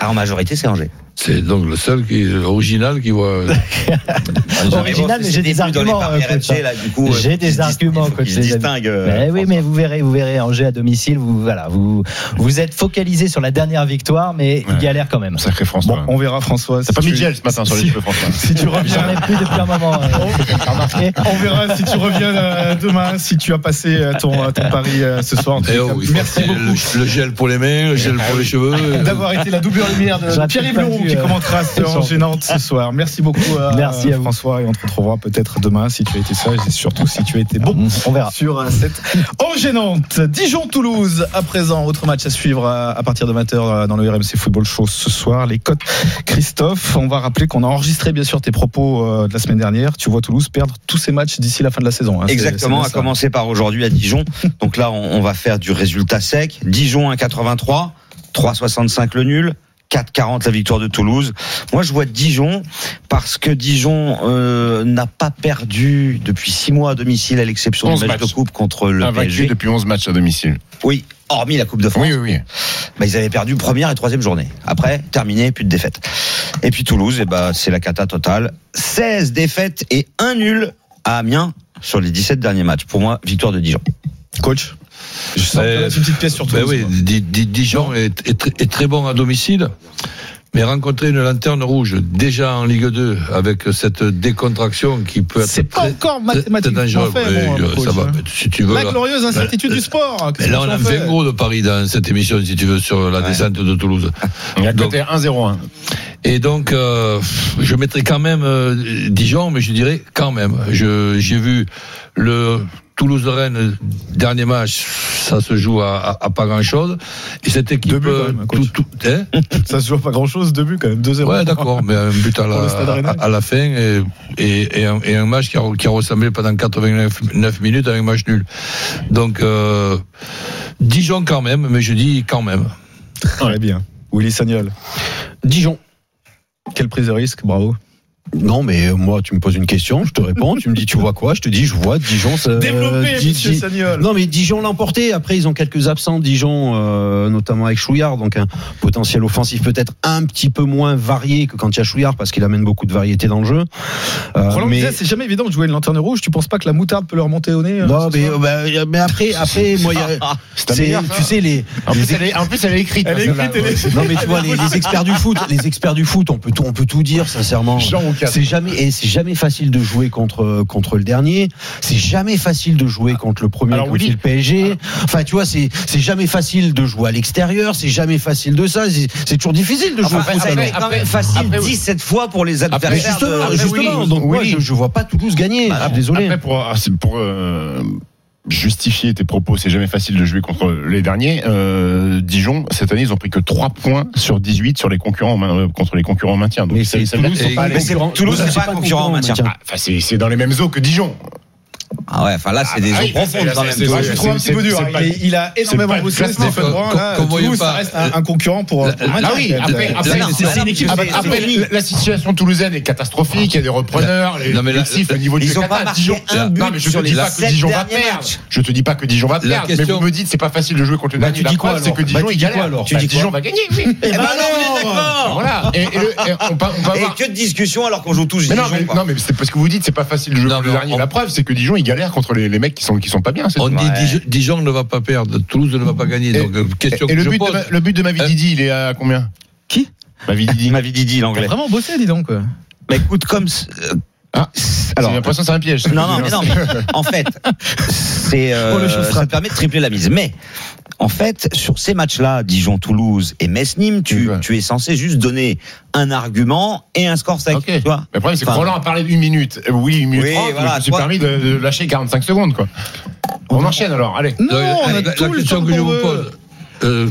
En majorité, c'est Angers.
C'est donc le seul qui est original qui voit. <laughs>
Original, mais j'ai des arguments. euh,
coup,
J'ai
euh,
des arguments,
distingue. euh,
Mais oui,
François.
mais vous verrez, vous verrez, Angers à domicile, vous, voilà, vous, vous êtes focalisé sur la dernière victoire, mais il galère quand même.
Sacré François.
Bon, on verra François.
T'as pas
si
mis gel ce matin sur les cheveux, François.
Si tu reviens.
J'en ai plus depuis un moment. euh,
On verra si tu reviens euh, demain, si tu as passé euh, ton, euh, ton pari euh, ce soir.
Eh oh,
Merci
le,
beaucoup
le gel pour les mains, le gel pour les cheveux.
d'avoir été la double lumière de Pierre-Yves
vu,
qui
euh,
commentera ce
son-
Angers Nantes ce soir. Merci beaucoup euh,
Merci à.
François et on te retrouvera peut-être demain si tu as été sage et surtout si tu as été bon.
On verra.
Sur euh, cette Angers Nantes, Dijon-Toulouse à présent, autre match à suivre à, à partir de 20h dans le RMC Football Show ce soir. Les cotes Christophe, on va rappeler qu'on a enregistré bien sûr tes propos euh, de la semaine dernière. Tu vois Toulouse perdre tous ses matchs d'ici la fin de la saison. hein.
Exactement, à commencer par aujourd'hui à Dijon. <laughs> Donc là, on, on va faire du résultat sec. Dijon 1,83, 3,65 le nul, 4,40 la victoire de Toulouse. Moi, je vois Dijon parce que Dijon euh, n'a pas perdu depuis 6 mois à domicile, à l'exception du
11
match de coupe contre le
Invaincu
PSG.
depuis 11 matchs à domicile.
Oui, hormis la Coupe de France.
Oui, oui, oui.
Bah, ils avaient perdu première et troisième journée. Après, terminé, plus de défaites. Et puis Toulouse, eh bah, c'est la cata totale. 16 défaites et un nul à Amiens sur les 17 derniers matchs. Pour moi, victoire de Dijon.
Coach Je sens que là, c'est une petite pièce sur
Ben
Toulouse,
oui. Di- Di- Dijon est, est très- est très bon à domicile. Mais rencontrer une lanterne rouge déjà en Ligue 2 avec cette décontraction qui peut être
C'est pas
très,
encore mathématiquement
dangereux.
fait,
Oui, je-
coach,
ça va.
hein.
Si tu veux,
La glorieuse incertitude
Ben, <laughs>
du sport.
Mais là, on a
Qu'est-ce qu'on
20
fait
gros de Paris dans cette émission, si tu veux, sur la descente de Toulouse. <laughs>
Il y a
Donc-
côté 1-0-1.
Et donc, euh, je mettrais quand même euh, Dijon, mais je dirais quand même. Je- J'ai vu le Toulouse-Rennes, dernier match, ça se joue à, à- à pas grand-chose. Et cette équipe...
Deux buts, quand
euh,
même, coach.
tout- tout- hein <laughs>
Ça se joue à pas grand chose, deux buts quand même, 2-0.
Ouais, d'accord, mais un but à <laughs> la, à, à la fin et, et, et un, et un match qui a, qui a ressemblé pendant 89 9 minutes avec un match nul. Donc, euh, Dijon quand même, mais je dis quand même.
Très bien. Willy Sagnol.
Dijon.
Quelle prise de risque, bravo.
Non, mais moi, tu me poses une question, je te réponds. tu me dis, tu vois quoi Je te dis, je vois Dijon. Di-
monsieur
Di-
Sagnol.
Non, mais Dijon l'a emporté. Après, ils ont quelques absents, Dijon, euh, notamment avec Chouillard, donc un potentiel offensif peut-être un petit peu moins varié que quand il y a Chouillard, parce qu'il amène beaucoup de variété dans le jeu. Euh,
Roland
mais
c'est jamais évident de jouer une lanterne rouge. Tu penses pas que la moutarde peut leur monter au nez euh,
non, mais, euh, bah, mais après, après, moi, il y a- <laughs>
ça.
tu sais les.
En
les
plus, elle est, en plus, elle est écrite.
Elle est
celle-là.
écrite, elle est-
Non mais tu vois les, les experts du foot, les experts du foot, on peut tout, on peut tout dire sincèrement. C'est jamais et c'est jamais facile de jouer contre contre le dernier. C'est jamais facile de jouer contre le premier
Alors,
c'est le PSG. Enfin tu vois c'est c'est jamais facile de jouer à l'extérieur. C'est jamais facile de ça. C'est toujours difficile de jouer
Enfin,
foot.
ça quand même facile
après, oui.
17 fois pour les adversaires.
justement,
de-
donc moi je, je vois pas Toulouse gagner.
Bah,
suis désolé.
Après, pour, ah, pour euh, justifier tes propos, c'est jamais facile de jouer contre les derniers. Euh, Dijon, cette année, ils ont pris que 3 points sur 18 sur les concurrents, euh, contre les concurrents en maintien. Donc,
Mais c'est Toulouse,
pas
c'est- pas concurrent en maintien.
Ah, c'est dans les mêmes eaux que Dijon.
Ah ouais, enfin là, c'est des
Ah,
profondes
c'est-
quand
c'est-
même.
c'est-
Moi,
c'est-
je trouve un petit peu dur. hein.
pas-
Il, a énormément bossé,
quoi.
Brun.
Comme-
Là,
comme voyez
Toulouse,
pas,
ça reste un, un concurrent pour.
Ah
oui, après-
C'est-
après-
c'est-
non,
c'est
non,
une équipe.
non,
Après,
c'est
après,
fini.
la- situation toulousaine est catastrophique. Il y a des repreneurs, les
Non, mais la-
effectifs au niveau du Qatar. Dijon- Non, mais je te dis pas que Dijon va perdre. Je te dis pas que Dijon va perdre. Mais vous me dites c'est pas facile de jouer contre le
Bah, tu
La
dis quoi,
preuve, c'est que
Bah,
Dijon
tu
il galère.
alors
Bah,
Tu dis
Dijon va gagner.
Eh ben non, on est d'accord.
Voilà. Et, <laughs>
que de discussion alors qu'on joue tous Dijon.
non, mais c'est parce que vous dites c'est pas facile de jouer
Non,
contre le dernier. La preuve, c'est que Dijon il galère contre les, les mecs qui sont qui sont pas bien. c'est
On
tout.
dit
Ouais.
Dijon, ne va pas perdre, Toulouse ne va pas gagner.
Et-
Donc, euh, question
Et
que
le
je
but, de
pose.
ma, le but de Mavididi, il est à combien?
Qui?
Mavididi.
Mavididi, l'anglais.
vraiment bossé, dis donc. quoi.
Bah écoute, comme.
Ah,
alors,
J'ai l'impression que c'est un piège.
non, non, mais non, en fait, c'est, euh,
Oh, le
ça te permet de tripler la mise. Mais, en fait, sur ces matchs-là, Dijon-Toulouse et Metz-Nîmes, tu,
Ouais.
tu es censé juste donner un argument et un score sec.
Ok.
Tu vois
Le problème, c'est que
Enfin,
Roland a parlé d'une minute. Euh, Oui, une minute
Oui,
trente,
voilà,
je me suis
toi-
permis de, de lâcher 45 secondes, quoi. On enchaîne alors, allez.
Non,
Donc,
on a
la, la
tout le
question
temps
que je vous
veut.
pose. Euh,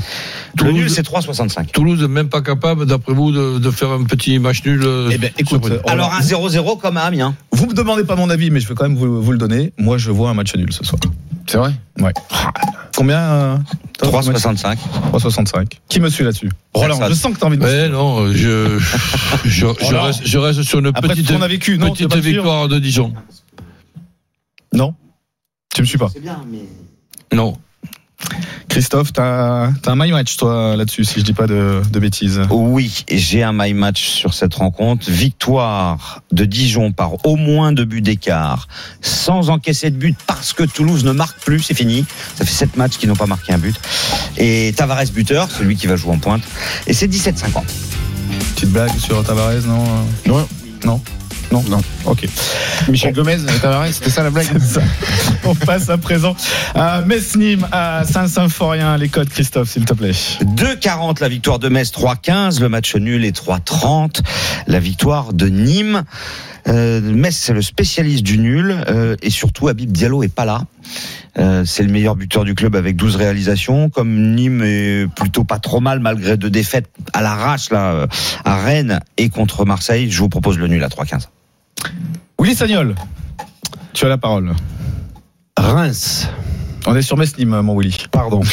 Le nul,
Toulouse,
c'est 3,65.
Toulouse même pas capable, d'après vous, de, de faire un petit match nul. euh,
Eh ben, écoute,
sur-
Roland,
Alors, un 0-0 comme à Amiens.
vous me demandez pas mon avis, mais je vais quand même vous, vous le donner. Moi, je vois un match nul ce soir.
C'est vrai?
Combien euh, Tom,
3,65.
3,65. Qui me suit là-dessus? Roland, je sens que t'as envie de me
Mais non, je, je, je, reste, je reste sur une
Après
petite,
a vécu, non,
petite victoire de Dijon.
Non? Tu me suis pas?
C'est bien, mais.
Non.
Christophe, t'as as un my match, toi, là-dessus, si je dis pas de, de bêtises.
Oui, j'ai un my match sur cette rencontre. Victoire de Dijon par au moins deux buts d'écart, sans encaisser de but parce que Toulouse ne marque plus, c'est fini. Ça fait sept matchs qu'ils n'ont pas marqué un but. Et Tavares buteur, celui qui va jouer en pointe. Et c'est 17,50.
Petite blague sur Tavares, non?
Non.
Non? Non
Non.
Ok.
Michel Gomez, Tavares, c'était ça la blague <laughs>
ça. <laughs> On passe à présent à Metz-Nîmes, à Saint-Symphorien. Les codes, Christophe, s'il te plaît.
2,40 la victoire de Metz, 3,15. Le match nul est 3,30. La victoire de Nîmes. Euh, Metz, c'est le spécialiste du nul. euh, et surtout, Habib Diallo est pas là. Euh, c'est le meilleur buteur du club avec 12 réalisations. Comme Nîmes est plutôt pas trop mal malgré deux défaites à l'arrache là euh, à Rennes et contre Marseille, je vous propose le nul à 3,15.
Willy Sagnol, tu as la parole.
Reims.
On est sur Metz-Nîmes, mon Willy.
Pardon. <laughs>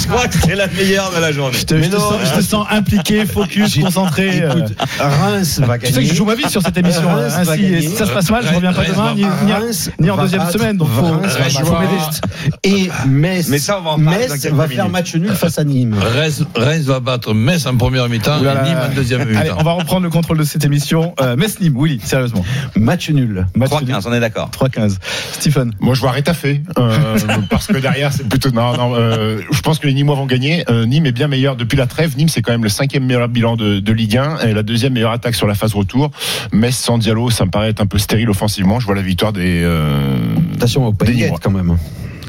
Je crois que c'est la meilleure de la journée.
Je te, je te sens, je te sens impliqué, focus, concentré. euh.
Écoute, Reims va
Tu
gagner.
sais que je joue ma vie sur cette émission.
Reims
hein.
va
Si,
gagner.
si ça se passe mal, je reviens pas
Reims
demain, ni, ni-
Reims
ni en deuxième
battre-
semaine. Donc faut,
Reims va
faut
battre-
m'aider.
Et Metz,
Mais ça, on va en
Metz va faire match nul face à Nîmes.
Reims, Reims va battre Metz en première mi-temps et Nîmes en deuxième
Allez,
mi-temps.
on va reprendre le contrôle de cette émission. Euh, Metz-Nîmes, Willy, sérieusement.
Match nul.
Match
3-15, on est d'accord.
3-15. Stephen.
Moi, je vois Rétafé, euh, parce que derrière, c'est plutôt. Non, non. euh, je pense que les Nîmois vont gagner. Euh, Nîmes est bien meilleur depuis la trêve. Nîmes, c'est quand même le cinquième meilleur bilan de, de Ligue 1 et la deuxième meilleure attaque sur la phase retour. Metz sans Diallo, ça me paraît être un peu stérile offensivement. Je vois la victoire des. Euh,
Attention au
des
quand même.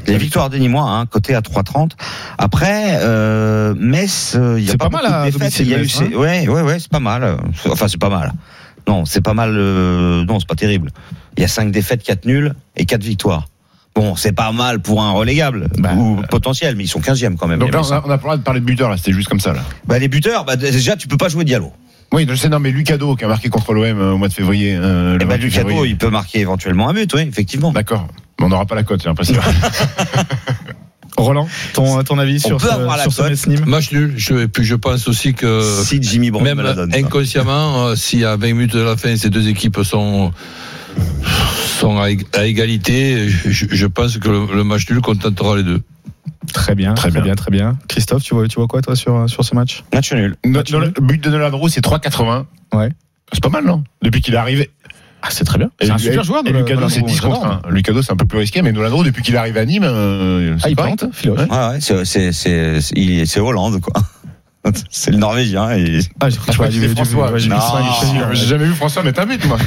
Les victoires des Nîmois, hein, côté à 3,30. Après, euh, Metz, euh, il y a
C'est
pas,
pas mal à
de défaites. Il y a eu,
Metz, hein.
ouais, ouais, ouais, c'est pas mal. Enfin, c'est pas mal. Non, c'est pas mal. euh, non, c'est pas terrible. Il y a 5 défaites, 4 nuls et 4 victoires. Bon, c'est pas mal pour un relégable
Bah,
ou potentiel, mais ils sont 15e quand même.
Donc là, on a, on a pas le droit de parler de buteurs, là. C'était juste comme ça, là.
Bah, les buteurs, bah, déjà, tu peux pas jouer Diallo.
Oui, je sais, non, mais Lucado, qui a marqué contre l'OM euh, au mois de février. euh, le
Et bah,
28
Lucado,
février.
il peut marquer éventuellement un but, oui, effectivement.
D'accord. Mais on n'aura pas la cote, j'ai l'impression. <laughs>
Roland, ton, ton avis
On
sur
peut
ce,
avoir la
sur ce
Match nul. Je, et puis je pense aussi que
Si Jimmy Brown
même
me la donne. ça.
inconsciemment, euh, si à 20 minutes de la fin, ces deux équipes sont sont à, ég- à égalité, je, je pense que le, le match nul contentera les deux.
Très bien,
Très
très
bien.
bien, très bien. Christophe, tu vois, tu vois quoi toi sur, sur ce match?
Match nul.
Le but de Nolan Roux, c'est 3,80.
Ouais.
C'est pas mal, non? Depuis qu'il est arrivé.
Ah, c'est très bien. C'est un super joueur.
Et
Nolan-
Lucado, c'est
Roux,
10
j'adore,
contre
moi.
1. Lucado, c'est un peu plus risqué, mais Nolan Roux, depuis qu'il est arrivé à Nîmes, euh,
Ah,
c'est
il plante.
Ouais, ouais, c'est Hollande, quoi. <laughs> C'est le Norvégien. Et...
Ah, j'ai
Je crois que
du-
François.
ouais, j'ai vu vu
jamais vu François un but, moi.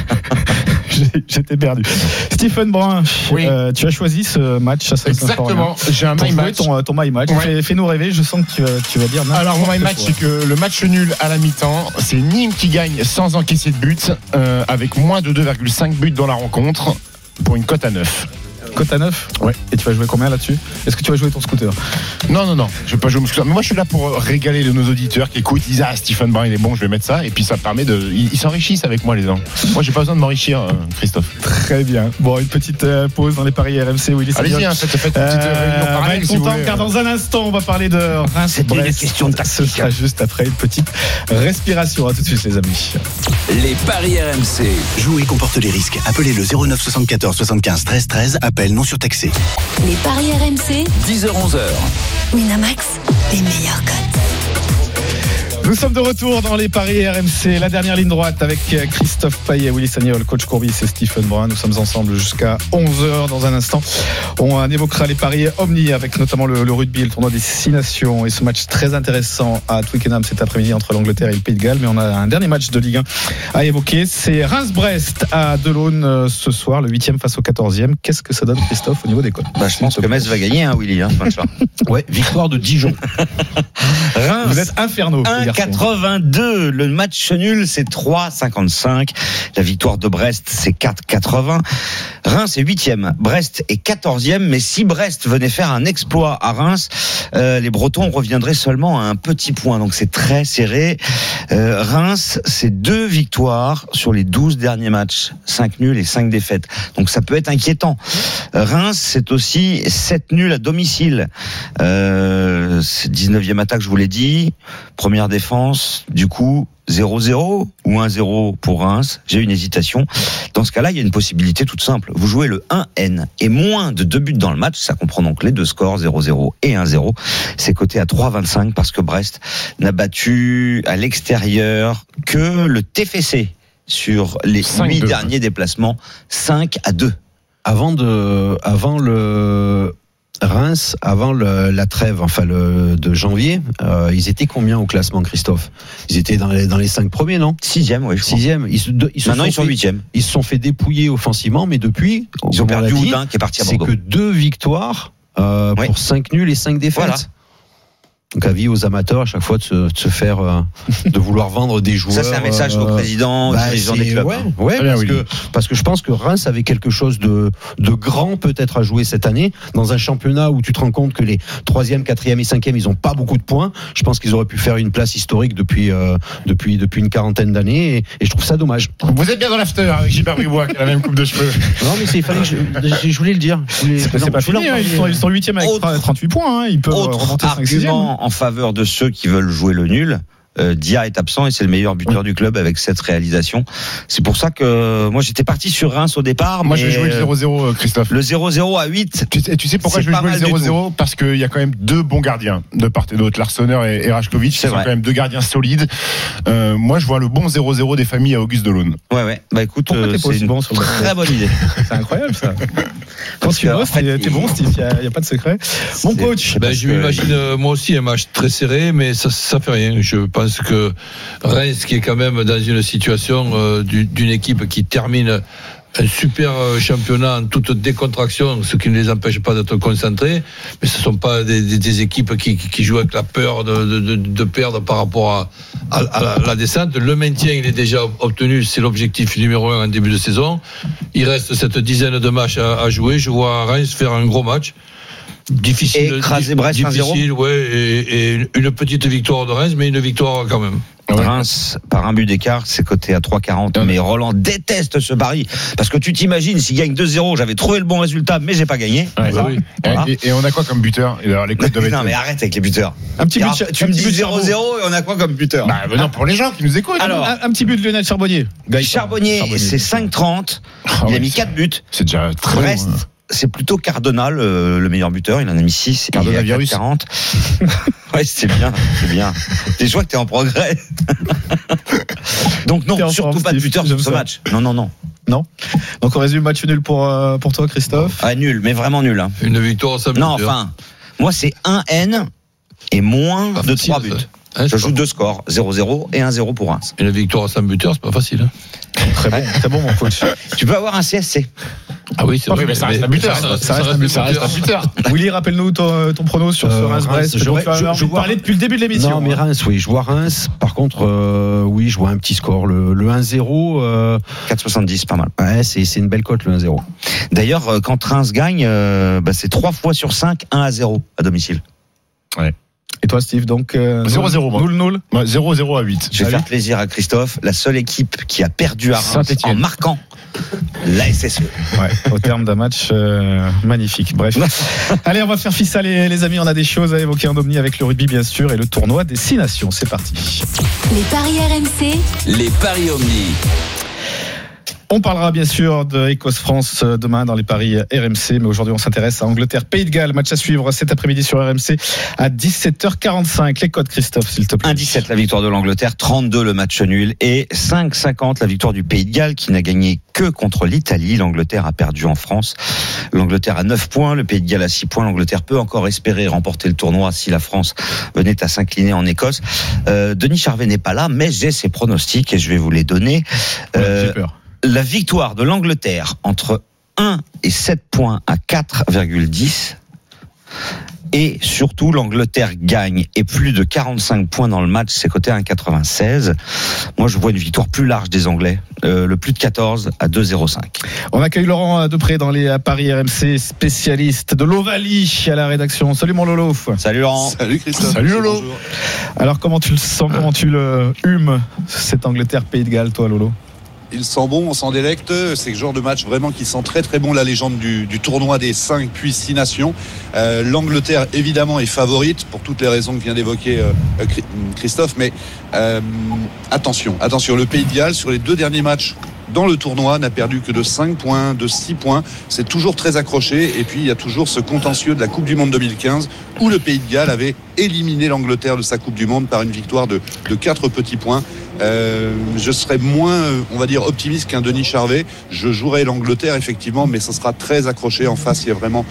J'ai- J'étais perdu. Stephen Brun,
Oui.
euh, tu as choisi ce match à
Exactement. J'ai un my match.
ton, euh, ton my match.
Ouais.
Fais-nous rêver. Je sens que tu, vas- tu vas dire.
Alors mon my match,
quoi.
c'est que le match nul à la mi-temps, c'est Nîmes qui gagne sans encaisser de but, euh, avec moins de 2,5 buts dans la rencontre, pour une cote à 9.
Cote à 9
Ouais.
Et tu vas jouer combien là-dessus? Est-ce que tu vas jouer ton scooter?
Non, non, non, je vais pas jouer au scooter. Mais moi, je suis là pour euh, régaler nos auditeurs qui écoutent. Ils disent Ah, Stephen Brun, il est bon, je vais mettre ça. Et puis ça permet de. Ils s'enrichissent avec moi, les gens. Moi, j'ai pas besoin de m'enrichir, euh, Christophe.
Très bien. Bon, une petite euh, pause dans les paris RMC. Willy
Allez-y, hein, faites, faites une petite
Euh,
réunion
on va
parallèle,
être
si
content car dans un instant on va parler de Reims
C'était une
Brest.
question
Ce
tactique.
sera juste après une petite respiration. À tout de suite les amis.
Les paris RMC.
Jouer comporte les risques. Appelez le 09 74 75 13 13. Appel non surtaxé.
Les paris RMC,
10h-11h.
Winamax, les meilleurs cotes.
Nous sommes de retour dans les paris RMC, la dernière ligne droite avec Christophe Payet, Willy Sagnol, coach Courbis et Stephen Brun. Nous sommes ensemble jusqu'à 11h dans un instant. On évoquera les paris Omni avec notamment le, rugby, le tournoi des six nations et ce match très intéressant à Twickenham cet après-midi entre l'Angleterre et le Pays de Galles. Mais on a un dernier match de Ligue 1 à évoquer. C'est Reims-Brest à Delaune euh, ce soir, le 8e face au 14e. Qu'est-ce que ça donne, Christophe, au niveau des codes
bah, Je pense que Metz va gagner, hein, Willy. Hein, <laughs>
ouais, victoire de Dijon. <laughs>
Reims.
Vous êtes infernaux.
82. Le match nul, c'est 3,55. La victoire de Brest, c'est 4,80. Reims est 8e. Brest est 14e. Mais si Brest venait faire un exploit à Reims, euh, les Bretons reviendraient seulement à un petit point. Donc c'est très serré. Euh, Reims, c'est deux victoires sur les 12 derniers matchs. 5 nuls et 5 défaites. Donc ça peut être inquiétant. Reims, c'est aussi 7 nuls à domicile. Euh, 19e attaque, je vous l'ai dit. Première défaite défense, du coup, 0-0 ou 1-0 pour Reims? J'ai une hésitation. Dans ce cas-là, il y a une possibilité toute simple. Vous jouez le 1N et moins de deux buts dans le match. Ça comprend donc les deux scores, 0-0 et 1-0. C'est coté à 3,25 parce que Brest n'a battu à l'extérieur que le TFC sur les
5-2.
huit derniers déplacements. 5 à 2.
avant de, avant le Reims, avant le- la trêve, enfin le de janvier, euh, ils étaient combien au classement, Christophe? Ils étaient dans les dans les cinq premiers, non?
Sixième, oui, je crois.
Sixième. Ils se, ils se
Maintenant,
sont
ils sont
fait-. Ils se sont fait dépouiller offensivement, mais depuis,
Ils ont perdu Houdin qui est parti à
C'est que deux victoires euh,
Oui.
pour cinq nuls et cinq défaites.
Voilà.
Donc avis aux amateurs à chaque fois de se, de se faire, euh, de vouloir vendre des joueurs.
Ça, c'est un message au
euh,
président, aux
bah,
dirigeants des clubs.
Ouais,
bien,
parce,
Willy.
que, parce que je pense que Reims avait quelque chose de, de grand peut-être à jouer cette année dans un championnat où tu te rends compte que les troisième, quatrième et cinquième ils ont pas beaucoup de points. Je pense qu'ils auraient pu faire une place historique depuis euh, depuis depuis une quarantaine d'années et, et je trouve ça dommage.
Vous êtes bien dans l'after avec Gilbert Bribois qui a la même coupe de cheveux.
Non mais c'est il fallait que je, je- voulais le dire. Je voulais-
C'est pas, pas
je voulais
fini, hein, ils sont, ils sont 8 avec
Autre-
38 points, hein, ils peuvent remonter 5 6
argument en faveur de ceux qui veulent jouer le nul. Euh, Dia est absent et c'est le meilleur buteur du club avec cette réalisation. C'est pour ça que moi j'étais parti sur Reims au départ.
Moi, vais jouer le
euh,
0-0, euh, Christophe.
Le 0-0 à 8.
Tu sais, tu sais pourquoi je vais
pas
jouer le
mal du
0-0 Parce qu'il y a quand même deux bons gardiens de part et d'autre, Larsonneur et, et Rajkovic.
C'est
Ce sont
vrai.
quand même deux gardiens solides. Euh, moi, je vois le bon 0-0 des familles à Auguste Delaune.
Ouais, ouais. Bah écoute, euh,
pas
c'est une
bon sur
très bonne idée. <laughs>
C'est incroyable ça. Quand tu t'es t'es bon, Steve, il n'y a, pas de secret. Mon coach,
Ben,
parce
je m'imagine euh, moi aussi un match très serré, mais ça, ça fait rien. Je pense que Reims, qui est quand même dans une situation euh, du- d'une équipe qui termine un super euh, championnat en toute décontraction, ce qui ne les empêche pas d'être concentrés, mais ce ne sont pas des, équipes qui, jouent avec la peur de, perdre par rapport à, à- à la, la descente. Le maintien, il est déjà obtenu, c'est l'objectif numéro un en début de saison. Il reste cette dizaine de matchs à jouer. Je vois Reims faire un gros match. Difficile,
Écraser Brest 1-0.
difficile, ouais, et, et une petite victoire de Reims, mais une victoire quand même.
Reims, par un but d'écart, c'est coté à 3,40. Mais Roland déteste ce pari. Parce que tu t'imagines, s'il gagne 2-0, j'avais trouvé le bon résultat, mais j'ai pas gagné.
Ouais,
Voilà.
oui.
Voilà.
Et, et on a quoi comme buteur? Alors, les <laughs> doivent
Non, mais arrête avec les buteurs.
un petit but,
tu
un
me
petit
dis
but de Charbonnier.
0-0 et on a quoi comme buteur?
Bah, non, pour les gens qui nous écoutent.
Alors,
un, un petit but de Lionel Charbonnier. Gaëtan.
Charbonnier, c'est 5,30.
Ah
Il
ouais,
a mis
c'est-
4 buts.
C'est déjà très
Brest,
bon, hein.
C'est plutôt Cardinal, euh, le meilleur buteur. Il en a mis 6.
Cardinal-virus.
40. ouais, c'est bien, c'est bien. Je vois que t'es en progrès. <laughs> Donc non,
T'es
surtout pas de buteur sur ce match. Non, non, non.
Non. Donc on résume match nul pour, euh, pour toi, Christophe.
Ah, nul, mais vraiment nul. Hein.
Une victoire sans
Non, enfin, moi c'est 1 N et moins
Pas
de
facile,
3 buts.
ça. Hein,
Je joue deux scores, 0-0 et 1-0 pour Reims.
Une victoire sans buteur, c'est pas facile. hein.
Très bon, très bon, mon coach. <laughs>
Tu peux avoir un CSC.
Ah oui, c'est
Ouais,
vrai.
mais ça reste un buteur.
Ça,
Ça reste un buteur.
Ça reste un buteur. <laughs>
Willy, rappelle-nous ton, ton prono sur ce
Euh,
Reims-Brest.
Reims, je- je- je vois-
parler depuis le début de l'émission.
Non, mais
hein.
Reims, oui, je vois Reims. Par contre, euh, oui, je vois un petit score. Le, le 1-0, euh,
4,70, pas mal.
ouais, c'est une belle cote, le 1-0.
D'ailleurs, euh, quand Reims gagne, euh, bah, c'est 3 fois sur 5, 1 à 0 à domicile.
Et toi, Steve, donc. euh,
0-0, moi.
Nul, nul.
Ouais, 0-0 à 8.
Je vais
Ah
faire plaisir à Christophe. La seule équipe qui a perdu à Reims
Saint-Étienne.
en marquant la SSE.
Ouais, au terme d'un match euh, magnifique. Bref. <laughs> Allez, on va faire fils les, les amis. On a des choses à évoquer en omni avec le rugby, bien sûr, et le tournoi des six nations. C'est parti.
Les paris RMC,
Les paris Omni.
On parlera bien sûr de Écosse-France euh, demain dans les paris RMC, mais aujourd'hui on s'intéresse à Angleterre-Pays de Galles. Match à suivre cet après-midi sur RMC à 17h45. Les codes, Christophe, s'il te plaît.
1,17 la victoire de l'Angleterre, 32 le match nul et 5,50 la victoire du Pays de Galles qui n'a gagné que contre l'Italie. L'Angleterre a perdu en France. L'Angleterre a 9 points, le Pays de Galles a 6 points. L'Angleterre peut encore espérer remporter le tournoi si la France venait à s'incliner en Écosse. Euh, Denis Charvet n'est pas là, mais j'ai ses pronostics et je vais vous les donner. Euh,
J'ai peur.
La victoire de l'Angleterre entre 1 et 7 points à 4,10 et surtout l'Angleterre gagne et plus de 45 points dans le match, c'est coté à 1,96. Moi je vois une victoire plus large des Anglais, Euh, le plus de 14 à 2,05.
On accueille Laurent Depré dans les paris RMC, spécialiste de l'Ovalie à la rédaction. Salut mon Lolo.
Salut Laurent.
Salut Christophe.
Salut Lolo.
Bonjour.
Alors comment tu le sens, comment tu le humes, cette Angleterre-Pays de Galles, toi Lolo?
Il sent bon, on s'en délecte. C'est le genre de match vraiment qui sent très très bon la légende du, tournoi des 5 puis 6 nations. Euh, L'Angleterre évidemment est favorite pour toutes les raisons que vient d'évoquer euh, Chri- Christophe. Mais euh, attention, attention, le Pays de Galles sur les deux derniers matchs dans le tournoi n'a perdu que de 5 points, de 6 points. C'est toujours très accroché. Et puis il y a toujours ce contentieux de la Coupe du Monde 2015 où le Pays de Galles avait éliminé l'Angleterre de sa Coupe du Monde par une victoire de, de 4 petits points. Euh, je serais moins, on va dire, optimiste qu'un Denis Charvet. Je jouerai l'Angleterre, effectivement, mais ce sera très accroché. En face, il y a vraiment.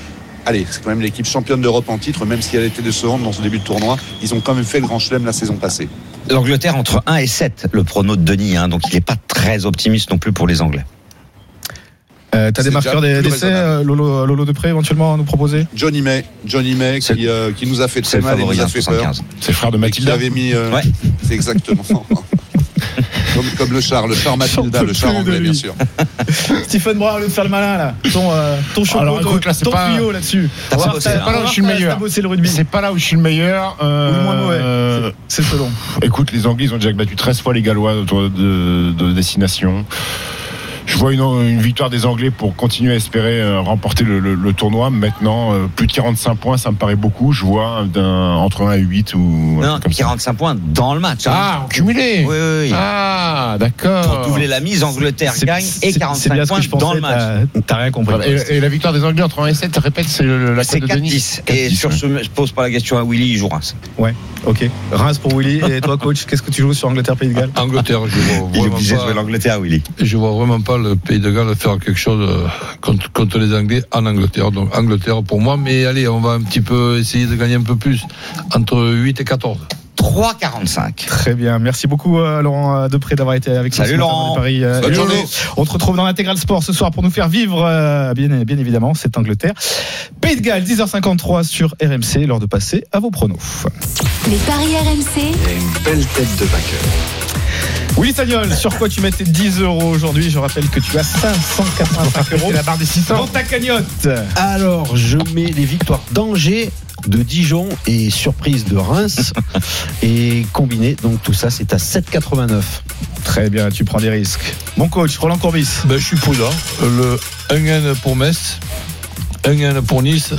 Allez, c'est quand même l'équipe championne d'Europe en titre, même si elle était décevante dans ce début de tournoi. Ils ont quand même fait le grand chelem la saison passée.
L'Angleterre entre 1 et 7, le prono de Denis, hein, donc il n'est pas très optimiste non plus pour les Anglais.
Euh, T'as des marqueurs d'essai, euh, Lolo, Lolo Depré éventuellement à nous proposer
Johnny May, Johnny May qui, euh, qui nous a fait très mal et nous a peur.
75.
C'est le frère de Mathilda.
avait mis. euh,
Ouais. <laughs>
C'est exactement. <laughs> comme, comme le char, le char Mathilda,
J'en
le char anglais, bien sûr. <laughs>
Stephen lieu de faire le malin là, ton, euh, ton ton,
écoute, là, c'est
ton
pas-
tuyau là-dessus. Va
pas
là où je suis le meilleur. C'est pas là où je suis le meilleur. euh,
Ou le moins mauvais.
euh,
C'est selon.
Écoute, les Anglais, ils ont déjà battu 13 fois les Gallois autour de, de destination. Je vois une, une victoire des Anglais pour continuer à espérer euh, remporter le, le- le tournoi. Maintenant, euh, plus de 45 points, ça me paraît beaucoup. Je vois d'un- entre 1 et 8 ou
Non,
truc comme ça.
45 points dans le match. hein.
Ah, cumulé
Oui, oui, oui.
Ah, d'accord.
Pour doubler la mise, Angleterre gagne et
c'est
45
bien ce
points
que je
dans le match.
t'as- rien compris.
Et, et la victoire des Anglais entre 1 et 7, répète, c'est le- la
C'est
cote de Denis
4-10. Et
4-10,
sur
ouais.
ce, je pose pas la question à Willy, il joue Reims.
Ouais, ok. Reims pour Willy. Et toi, coach, qu'est-ce que tu joues sur Angleterre Pays de Galles?
Angleterre, je vois
Il est obligé de jouer l'Angleterre, Willy.
Je vois vraiment pas le Pays de Galles faire quelque chose euh, contre, contre les Anglais en Angleterre. Donc Angleterre pour moi, mais allez, on va un petit peu essayer de gagner un peu plus, entre 8 et 14.
3,45.
Très bien. Merci beaucoup, euh, Laurent euh, Depré, d'avoir été avec nous.
Salut, Laurent.
dans les Paris, euh,
Bonne
Lolo.
journée.
On te retrouve dans l'intégral sport ce soir pour nous faire vivre, euh, bien, bien évidemment, cette Angleterre. Pays de Galles, 10h53 sur RMC, l'heure de passer à vos pronos.
Les paris RMC.
Il y a une belle tête de vainqueur.
Willy Sagnol, sur quoi tu mettais 10 euros aujourd'hui Je rappelle que tu as 585 euros.
C'est la barre des 600.
Dans ta cagnotte.
Alors, je mets les victoires d'Angers, de Dijon et surprise de Reims. <laughs> et combiné, donc tout ça, c'est à 7,89.
Très bien, tu prends des risques. Mon coach, Roland Courbis.
Ben, je suis prudent. Le 1N pour Metz, 1N pour Nice,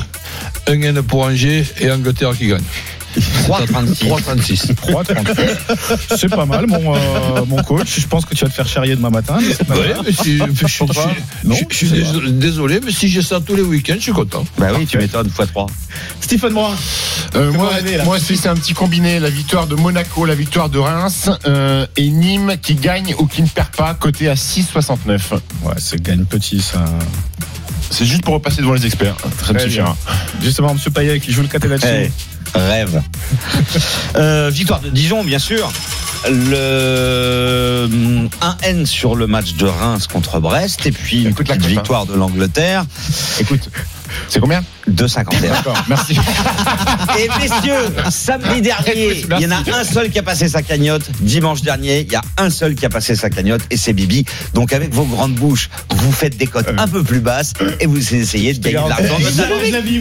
1N pour Angers et Angleterre qui gagne.
3,36.
3,36.
3,30. C'est pas mal, mon, euh, mon coach. Je pense que tu vas te faire charrier demain matin. mais c'est pas
Ouais,
grave.
mais si, je, suis-
Non,
je- je suis désolé, désolé, mais si j'ai ça tous les week-ends, je suis content.
Bah oui, tu m'étonnes, x3.
Stephen Brun.
Euh, moi,
rêver,
moi aussi, c'est un petit combiné. La victoire de Monaco, la victoire de Reims euh, et Nîmes qui gagne ou qui ne perd pas, côté à 6,69.
Ouais, c'est gagne petit, ça.
C'est juste pour repasser devant les experts. Ça me
Très
suffira.
Justement, M. Payet qui joue le caté là-dessus.
Eh, rêve. <laughs> Euh, victoire de Dijon, bien sûr. Le 1N sur le match de Reims contre Brest. Et puis une
Écoute
petite victoire de l'Angleterre.
Écoute, c'est combien
2,51.
D'accord, merci. <laughs>
Et messieurs, samedi dernier, <laughs> il y en a un seul qui a passé sa cagnotte. Dimanche dernier, il y a un seul qui a passé sa cagnotte et c'est Bibi. Donc avec vos grandes bouches, vous faites des cotes un peu plus basses et vous essayez de gagner de l'argent.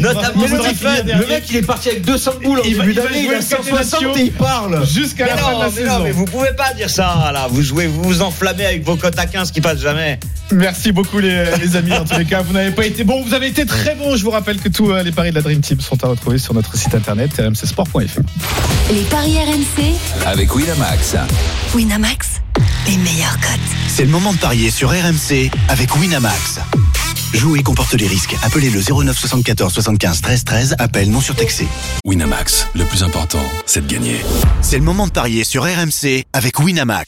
Notamment,
le mec, il- le mec,
il est parti avec 200 boules
Il va- il va jouer le caté
il parle.
Jusqu'à la fin de
non,
la
mais non,
saison.
mais vous pouvez pas dire ça là. Vous jouez, vous vous enflammez avec vos cotes à 15 qui passent jamais.
Merci beaucoup les, les amis. En tous les cas, vous n'avez pas été bons, vous avez été très bons. Je vous rappelle que tous euh, les paris de la Dream Team sont à retrouver sur notre site internet rmcsport.fr.
Les paris RMC.
Avec Winamax.
Winamax. Les meilleurs cotes.
C'est le moment de parier sur RMC avec Winamax. Jouer comporte les risques. Appelez le 09 74 75 13 13. Appel non surtaxé.
Winamax, le plus important, c'est de gagner.
C'est le moment de parier sur RMC avec Winamax.